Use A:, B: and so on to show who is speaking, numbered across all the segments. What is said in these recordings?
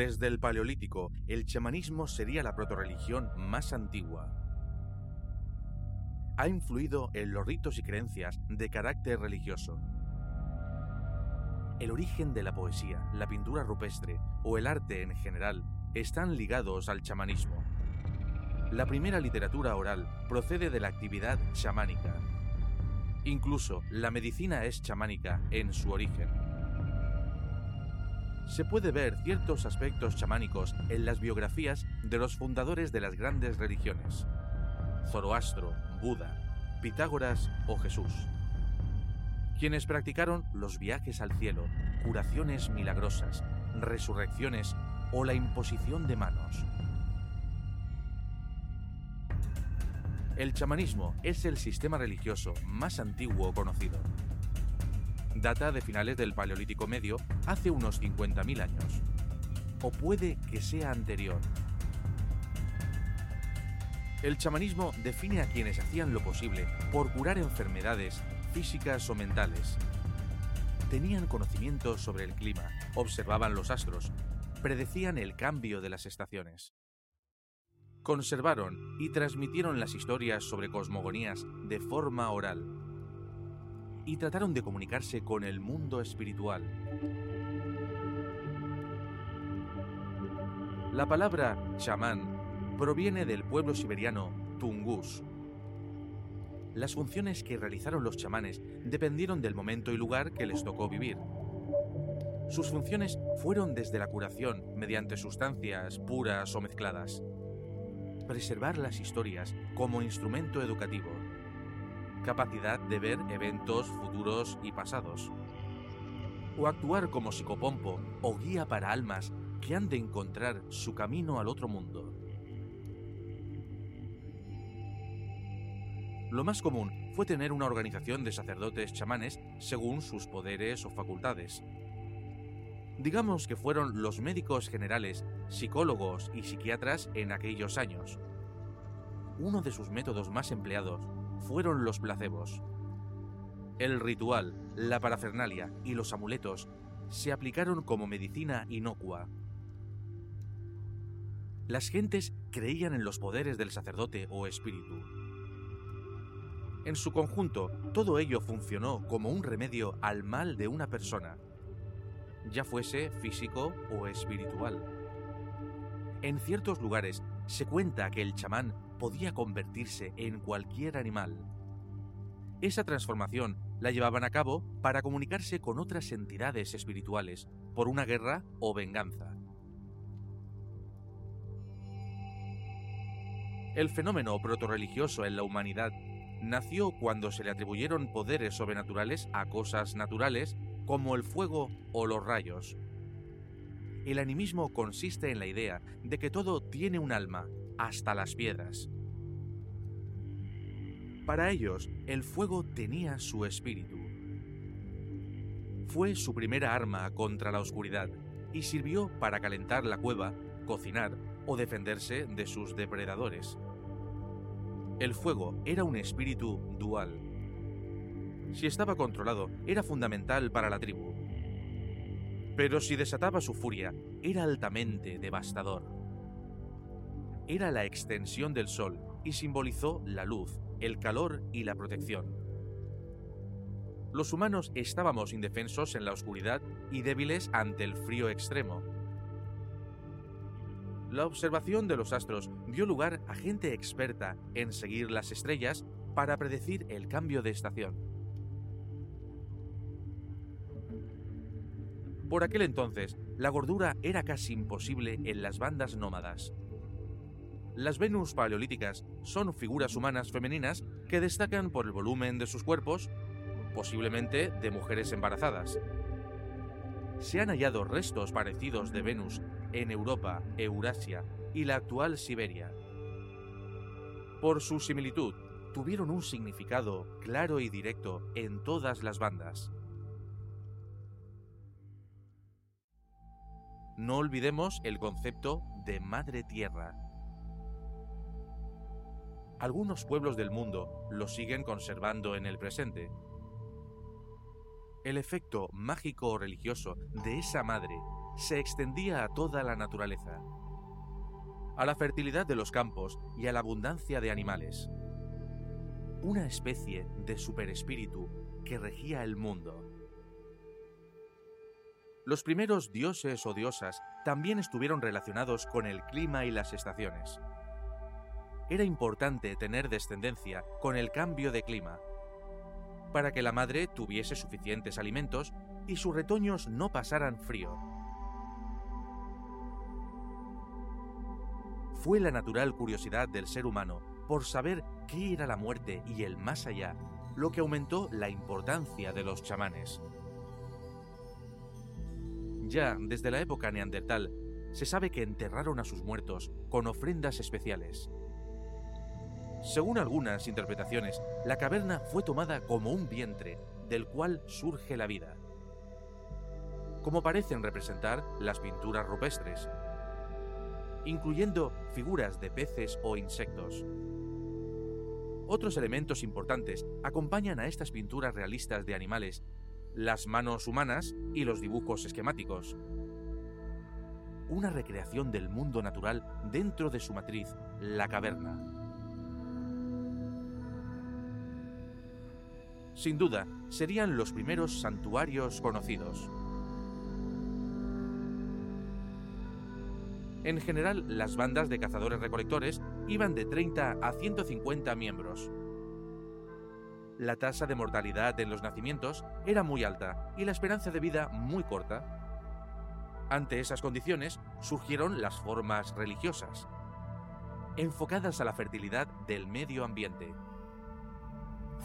A: Desde el Paleolítico, el chamanismo sería la protorreligión más antigua. Ha influido en los ritos y creencias de carácter religioso. El origen de la poesía, la pintura rupestre o el arte en general están ligados al chamanismo. La primera literatura oral procede de la actividad chamánica. Incluso la medicina es chamánica en su origen se puede ver ciertos aspectos chamánicos en las biografías de los fundadores de las grandes religiones, Zoroastro, Buda, Pitágoras o Jesús, quienes practicaron los viajes al cielo, curaciones milagrosas, resurrecciones o la imposición de manos. El chamanismo es el sistema religioso más antiguo conocido data de finales del Paleolítico Medio, hace unos 50.000 años. O puede que sea anterior. El chamanismo define a quienes hacían lo posible por curar enfermedades físicas o mentales. Tenían conocimiento sobre el clima, observaban los astros, predecían el cambio de las estaciones. Conservaron y transmitieron las historias sobre cosmogonías de forma oral y trataron de comunicarse con el mundo espiritual. La palabra chamán proviene del pueblo siberiano Tungus. Las funciones que realizaron los chamanes dependieron del momento y lugar que les tocó vivir. Sus funciones fueron desde la curación mediante sustancias puras o mezcladas, preservar las historias como instrumento educativo, capacidad de ver eventos futuros y pasados. O actuar como psicopompo o guía para almas que han de encontrar su camino al otro mundo. Lo más común fue tener una organización de sacerdotes chamanes según sus poderes o facultades. Digamos que fueron los médicos generales, psicólogos y psiquiatras en aquellos años. Uno de sus métodos más empleados fueron los placebos. El ritual, la parafernalia y los amuletos se aplicaron como medicina inocua. Las gentes creían en los poderes del sacerdote o espíritu. En su conjunto, todo ello funcionó como un remedio al mal de una persona, ya fuese físico o espiritual. En ciertos lugares se cuenta que el chamán podía convertirse en cualquier animal. Esa transformación la llevaban a cabo para comunicarse con otras entidades espirituales por una guerra o venganza. El fenómeno protorreligioso en la humanidad nació cuando se le atribuyeron poderes sobrenaturales a cosas naturales como el fuego o los rayos. El animismo consiste en la idea de que todo tiene un alma hasta las piedras. Para ellos, el fuego tenía su espíritu. Fue su primera arma contra la oscuridad y sirvió para calentar la cueva, cocinar o defenderse de sus depredadores. El fuego era un espíritu dual. Si estaba controlado, era fundamental para la tribu. Pero si desataba su furia, era altamente devastador era la extensión del sol y simbolizó la luz, el calor y la protección. Los humanos estábamos indefensos en la oscuridad y débiles ante el frío extremo. La observación de los astros dio lugar a gente experta en seguir las estrellas para predecir el cambio de estación. Por aquel entonces, la gordura era casi imposible en las bandas nómadas. Las Venus paleolíticas son figuras humanas femeninas que destacan por el volumen de sus cuerpos, posiblemente de mujeres embarazadas. Se han hallado restos parecidos de Venus en Europa, Eurasia y la actual Siberia. Por su similitud, tuvieron un significado claro y directo en todas las bandas. No olvidemos el concepto de Madre Tierra. Algunos pueblos del mundo lo siguen conservando en el presente. El efecto mágico o religioso de esa madre se extendía a toda la naturaleza, a la fertilidad de los campos y a la abundancia de animales. Una especie de superespíritu que regía el mundo. Los primeros dioses o diosas también estuvieron relacionados con el clima y las estaciones. Era importante tener descendencia con el cambio de clima, para que la madre tuviese suficientes alimentos y sus retoños no pasaran frío. Fue la natural curiosidad del ser humano por saber qué era la muerte y el más allá lo que aumentó la importancia de los chamanes. Ya desde la época neandertal se sabe que enterraron a sus muertos con ofrendas especiales. Según algunas interpretaciones, la caverna fue tomada como un vientre del cual surge la vida, como parecen representar las pinturas rupestres, incluyendo figuras de peces o insectos. Otros elementos importantes acompañan a estas pinturas realistas de animales las manos humanas y los dibujos esquemáticos. Una recreación del mundo natural dentro de su matriz, la caverna. Sin duda, serían los primeros santuarios conocidos. En general, las bandas de cazadores-recolectores iban de 30 a 150 miembros, la tasa de mortalidad en los nacimientos era muy alta y la esperanza de vida muy corta. Ante esas condiciones surgieron las formas religiosas, enfocadas a la fertilidad del medio ambiente,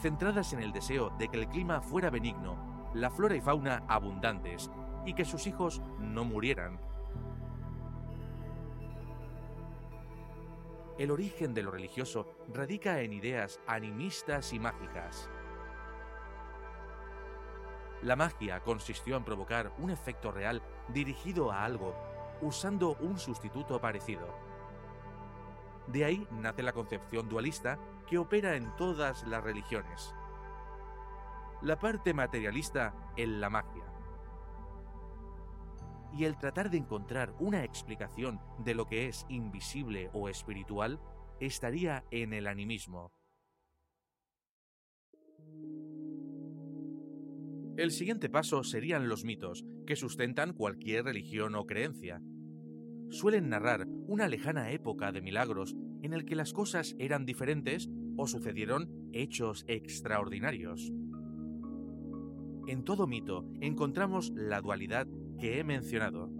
A: centradas en el deseo de que el clima fuera benigno, la flora y fauna abundantes y que sus hijos no murieran. El origen de lo religioso radica en ideas animistas y mágicas. La magia consistió en provocar un efecto real dirigido a algo, usando un sustituto parecido. De ahí nace la concepción dualista que opera en todas las religiones. La parte materialista en la magia y el tratar de encontrar una explicación de lo que es invisible o espiritual estaría en el animismo. El siguiente paso serían los mitos, que sustentan cualquier religión o creencia. Suelen narrar una lejana época de milagros en el que las cosas eran diferentes o sucedieron hechos extraordinarios. En todo mito encontramos la dualidad que he mencionado.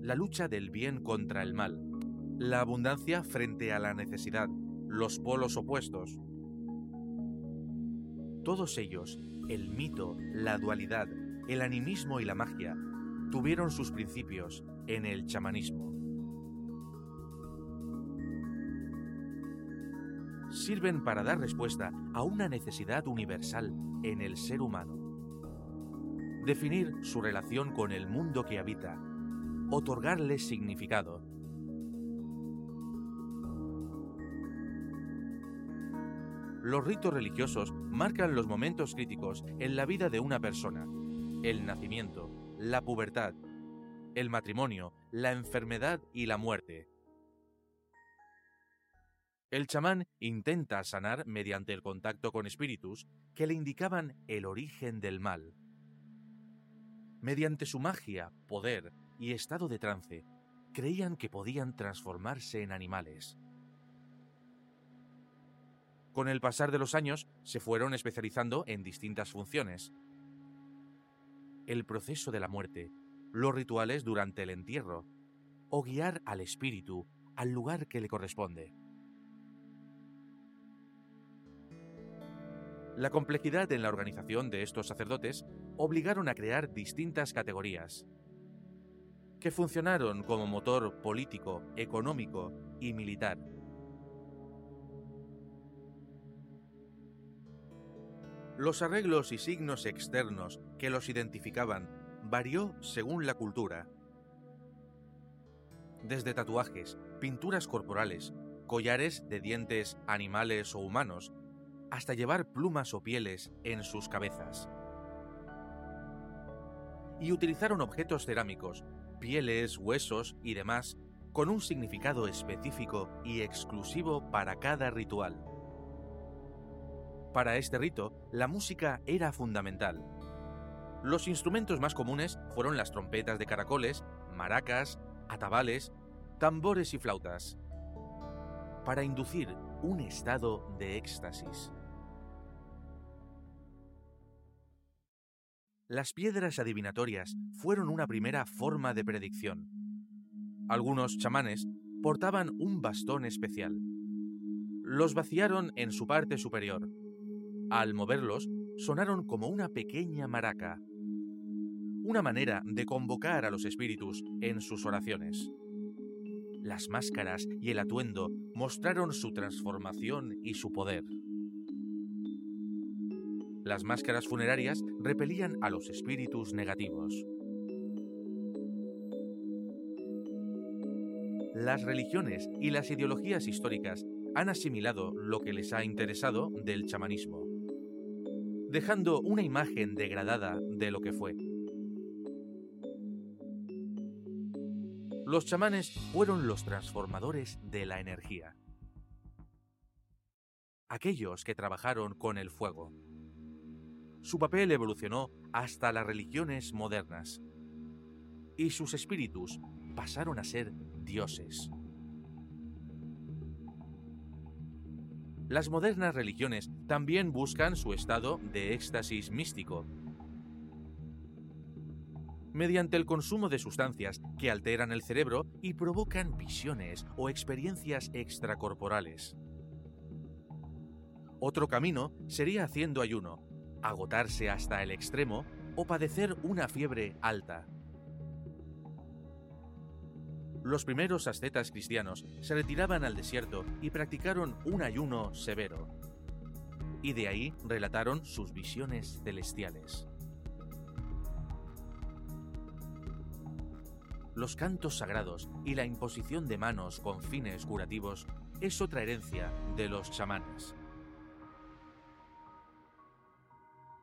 A: La lucha del bien contra el mal, la abundancia frente a la necesidad, los polos opuestos. Todos ellos, el mito, la dualidad, el animismo y la magia, tuvieron sus principios en el chamanismo. Sirven para dar respuesta a una necesidad universal en el ser humano definir su relación con el mundo que habita, otorgarle significado. Los ritos religiosos marcan los momentos críticos en la vida de una persona, el nacimiento, la pubertad, el matrimonio, la enfermedad y la muerte. El chamán intenta sanar mediante el contacto con espíritus que le indicaban el origen del mal. Mediante su magia, poder y estado de trance, creían que podían transformarse en animales. Con el pasar de los años, se fueron especializando en distintas funciones. el proceso de la muerte, los rituales durante el entierro, o guiar al espíritu al lugar que le corresponde. La complejidad en la organización de estos sacerdotes obligaron a crear distintas categorías, que funcionaron como motor político, económico y militar. Los arreglos y signos externos que los identificaban varió según la cultura. Desde tatuajes, pinturas corporales, collares de dientes animales o humanos, hasta llevar plumas o pieles en sus cabezas. Y utilizaron objetos cerámicos, pieles, huesos y demás con un significado específico y exclusivo para cada ritual. Para este rito, la música era fundamental. Los instrumentos más comunes fueron las trompetas de caracoles, maracas, atabales, tambores y flautas, para inducir un estado de éxtasis. Las piedras adivinatorias fueron una primera forma de predicción. Algunos chamanes portaban un bastón especial. Los vaciaron en su parte superior al moverlos, sonaron como una pequeña maraca, una manera de convocar a los espíritus en sus oraciones. Las máscaras y el atuendo mostraron su transformación y su poder. Las máscaras funerarias repelían a los espíritus negativos. Las religiones y las ideologías históricas han asimilado lo que les ha interesado del chamanismo dejando una imagen degradada de lo que fue. Los chamanes fueron los transformadores de la energía. Aquellos que trabajaron con el fuego. Su papel evolucionó hasta las religiones modernas. Y sus espíritus pasaron a ser dioses. Las modernas religiones también buscan su estado de éxtasis místico, mediante el consumo de sustancias que alteran el cerebro y provocan visiones o experiencias extracorporales. Otro camino sería haciendo ayuno, agotarse hasta el extremo o padecer una fiebre alta. Los primeros ascetas cristianos se retiraban al desierto y practicaron un ayuno severo. Y de ahí relataron sus visiones celestiales. Los cantos sagrados y la imposición de manos con fines curativos es otra herencia de los chamanes.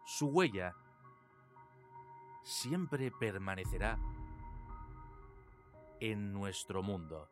A: Su huella siempre permanecerá en nuestro mundo.